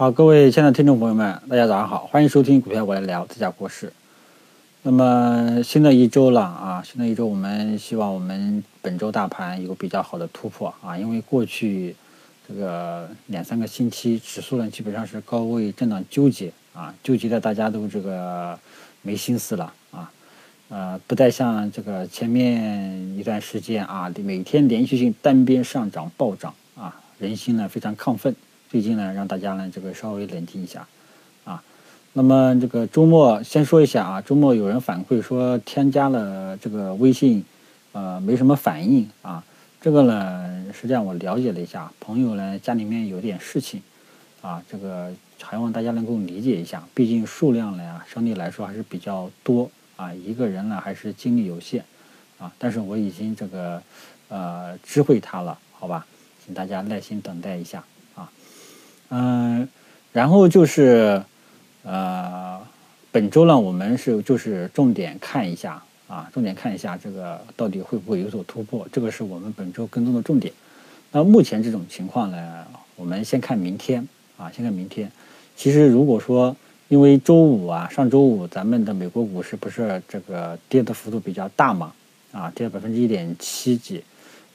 好，各位亲爱的听众朋友们，大家早上好，欢迎收听股票我来聊这家国事。那么新的一周了啊，新的一周我们希望我们本周大盘有比较好的突破啊，因为过去这个两三个星期指数呢基本上是高位震荡纠结啊，纠结的大家都这个没心思了啊，呃，不再像这个前面一段时间啊，每天连续性单边上涨暴涨啊，人心呢非常亢奋。最近呢，让大家呢这个稍微冷静一下，啊，那么这个周末先说一下啊，周末有人反馈说添加了这个微信，呃，没什么反应啊，这个呢实际上我了解了一下，朋友呢家里面有点事情，啊，这个还望大家能够理解一下，毕竟数量呢相对来说还是比较多啊，一个人呢还是精力有限，啊，但是我已经这个呃知会他了，好吧，请大家耐心等待一下。嗯，然后就是，呃，本周呢，我们是就是重点看一下啊，重点看一下这个到底会不会有所突破，这个是我们本周跟踪的重点。那目前这种情况呢，我们先看明天啊，先看明天。其实如果说因为周五啊，上周五咱们的美国股市不是这个跌的幅度比较大嘛，啊，跌了百分之一点七几，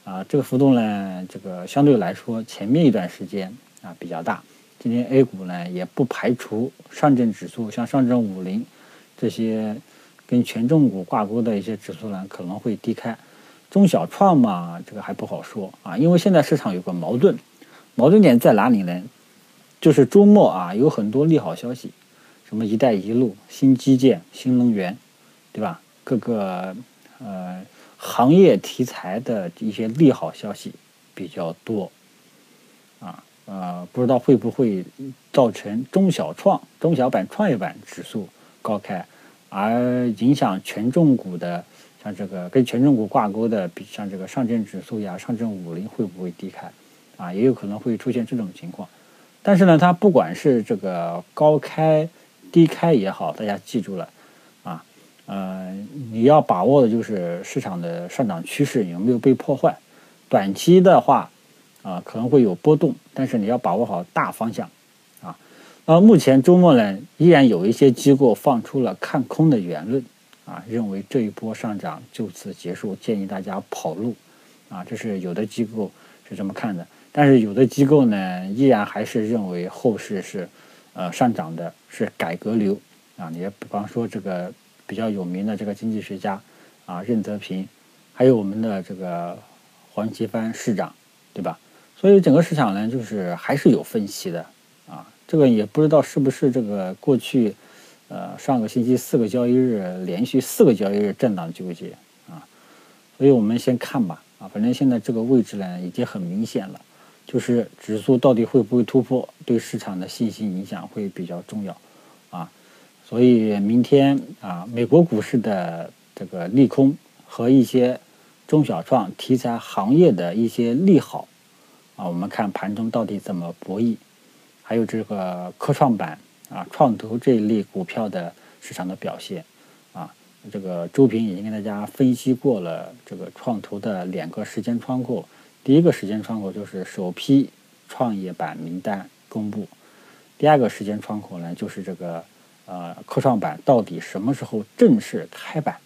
啊，这个幅度呢，这个相对来说前面一段时间。啊，比较大。今天 A 股呢，也不排除上证指数，像上证五零这些跟权重股挂钩的一些指数呢，可能会低开。中小创嘛，这个还不好说啊，因为现在市场有个矛盾，矛盾点在哪里呢？就是周末啊，有很多利好消息，什么“一带一路”、新基建、新能源，对吧？各个呃行业题材的一些利好消息比较多。呃，不知道会不会造成中小创、中小板、创业板指数高开，而影响权重股的，像这个跟权重股挂钩的，比像这个上证指数呀、上证五零会不会低开？啊，也有可能会出现这种情况。但是呢，它不管是这个高开、低开也好，大家记住了啊，呃，你要把握的就是市场的上涨趋势有没有被破坏。短期的话。啊，可能会有波动，但是你要把握好大方向，啊，那目前周末呢，依然有一些机构放出了看空的言论，啊，认为这一波上涨就此结束，建议大家跑路，啊，这是有的机构是这么看的，但是有的机构呢，依然还是认为后市是，呃，上涨的，是改革流，啊，你比方说这个比较有名的这个经济学家，啊，任泽平，还有我们的这个黄奇帆市长，对吧？所以整个市场呢，就是还是有分歧的啊。这个也不知道是不是这个过去，呃，上个星期四个交易日连续四个交易日震荡纠结啊。所以我们先看吧啊，反正现在这个位置呢已经很明显了，就是指数到底会不会突破，对市场的信心影响会比较重要啊。所以明天啊，美国股市的这个利空和一些中小创题材行业的一些利好。啊，我们看盘中到底怎么博弈，还有这个科创板啊、创投这一类股票的市场的表现啊。这个周平已经跟大家分析过了，这个创投的两个时间窗口。第一个时间窗口就是首批创业板名单公布，第二个时间窗口呢就是这个呃科创板到底什么时候正式开板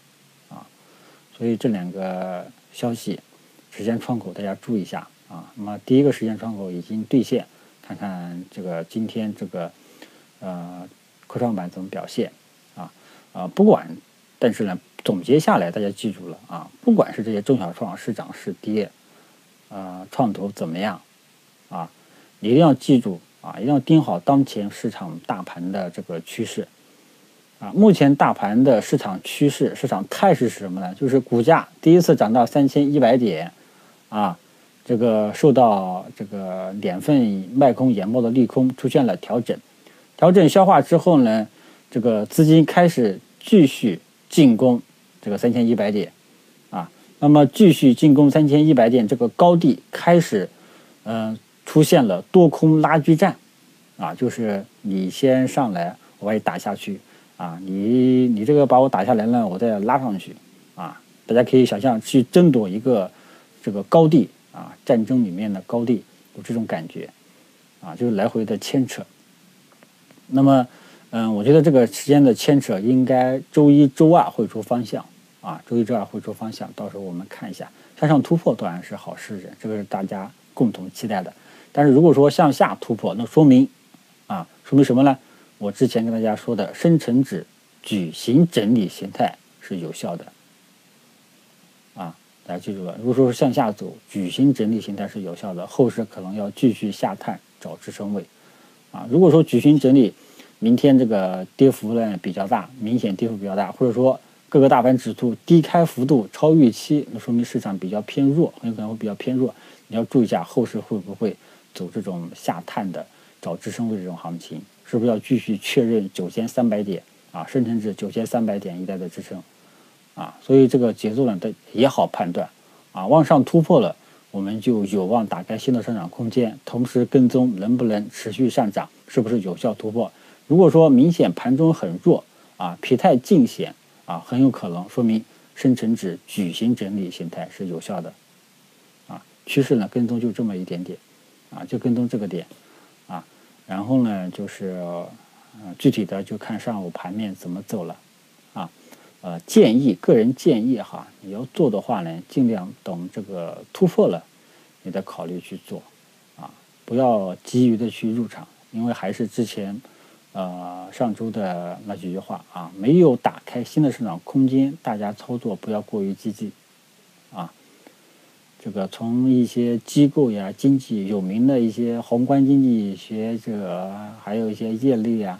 啊？所以这两个消息时间窗口大家注意一下。啊，那么第一个时间窗口已经兑现，看看这个今天这个呃科创板怎么表现啊啊，不管，但是呢，总结下来大家记住了啊，不管是这些中小创是涨是跌，啊，创投怎么样啊，一定要记住啊，一定要盯好当前市场大盘的这个趋势啊。目前大盘的市场趋势、市场态势是什么呢？就是股价第一次涨到三千一百点啊。这个受到这个两份卖空研报的利空出现了调整，调整消化之后呢，这个资金开始继续进攻这个三千一百点，啊，那么继续进攻三千一百点这个高地开始，嗯，出现了多空拉锯战，啊，就是你先上来，我把你打下去，啊，你你这个把我打下来了，我再拉上去，啊，大家可以想象去争夺一个这个高地。啊，战争里面的高地有这种感觉，啊，就是来回的牵扯，那么，嗯，我觉得这个时间的牵扯应该周一周二会出方向啊，周一周二会出方向，到时候我们看一下向上突破当然是好事，这个是大家共同期待的。但是如果说向下突破，那说明啊，说明什么呢？我之前跟大家说的深成指矩形整理形态是有效的。大家记住了，如果说是向下走，矩形整理形态是有效的，后市可能要继续下探找支撑位。啊，如果说矩形整理，明天这个跌幅呢比较大，明显跌幅比较大，或者说各个大盘指数低开幅度超预期，那说明市场比较偏弱，很有可能会比较偏弱。你要注意一下后市会不会走这种下探的找支撑位这种行情，是不是要继续确认九千三百点啊，深成指九千三百点一带的支撑啊？所以这个节奏呢，它也好判断啊，往上突破了。我们就有望打开新的上涨空间，同时跟踪能不能持续上涨，是不是有效突破？如果说明显盘中很弱啊，疲态尽显啊，很有可能说明深成指矩形整理形态是有效的啊。趋势呢跟踪就这么一点点啊，就跟踪这个点啊，然后呢就是具体的就看上午盘面怎么走了。呃，建议个人建议哈，你要做的话呢，尽量等这个突破了，你再考虑去做，啊，不要急于的去入场，因为还是之前，呃，上周的那几句话啊，没有打开新的市场空间，大家操作不要过于积极，啊，这个从一些机构呀、经济有名的一些宏观经济学者，还有一些业内啊，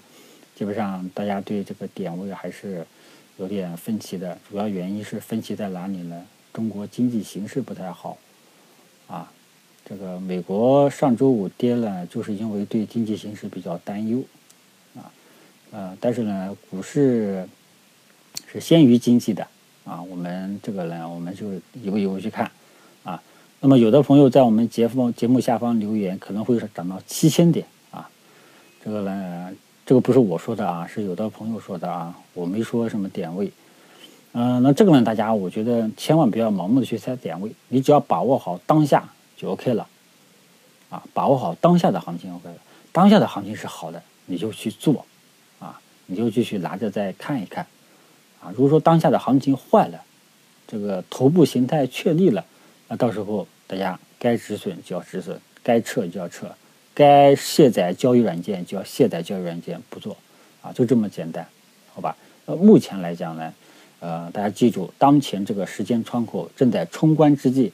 基本上大家对这个点位还是。有点分歧的主要原因是分歧在哪里呢？中国经济形势不太好，啊，这个美国上周五跌了，就是因为对经济形势比较担忧，啊，呃，但是呢，股市是先于经济的，啊，我们这个呢，我们就一步一步去看，啊，那么有的朋友在我们节目节目下方留言，可能会涨到七千点，啊，这个呢。这个不是我说的啊，是有的朋友说的啊，我没说什么点位。嗯，那这个呢，大家我觉得千万不要盲目的去猜点位，你只要把握好当下就 OK 了。啊，把握好当下的行情 OK 了，当下的行情是好的，你就去做，啊，你就继续拿着再看一看。啊，如果说当下的行情坏了，这个头部形态确立了，那到时候大家该止损就要止损，该撤就要撤。该卸载交易软件就要卸载交易软件，不做，啊，就这么简单，好吧？呃，目前来讲呢，呃，大家记住，当前这个时间窗口正在冲关之际，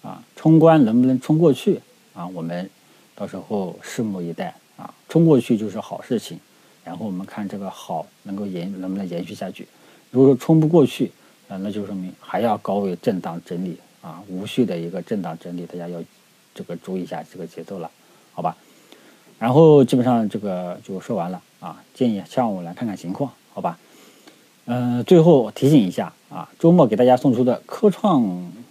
啊，冲关能不能冲过去啊？我们到时候拭目以待啊，冲过去就是好事情，然后我们看这个好能够延能不能延续下去。如果说冲不过去，啊，那就说明还要高位震荡整理啊，无序的一个震荡整理，大家要这个注意一下这个节奏了。好吧，然后基本上这个就说完了啊。建议下午来看看情况，好吧？嗯，最后提醒一下啊，周末给大家送出的科创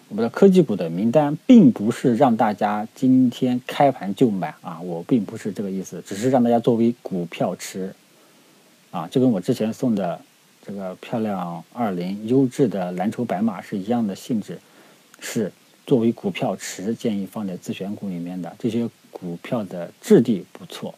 我们的科技股的名单，并不是让大家今天开盘就买啊，我并不是这个意思，只是让大家作为股票池啊，就跟我之前送的这个漂亮二零优质的蓝筹白马是一样的性质，是作为股票池，建议放在自选股里面的这些。股票的质地不错，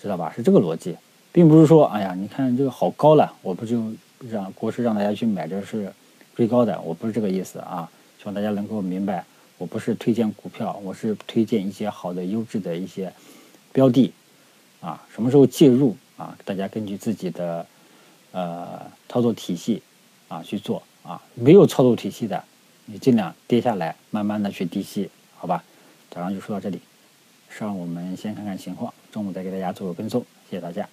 知道吧？是这个逻辑，并不是说，哎呀，你看这个好高了，我不就让国师让大家去买，这是追高的，我不是这个意思啊。希望大家能够明白，我不是推荐股票，我是推荐一些好的、优质的一些标的啊。什么时候介入啊？大家根据自己的呃操作体系啊去做啊。没有操作体系的，你尽量跌下来，慢慢的去低吸，好吧？早上就说到这里。上午我们先看看情况，中午再给大家做个跟踪，谢谢大家。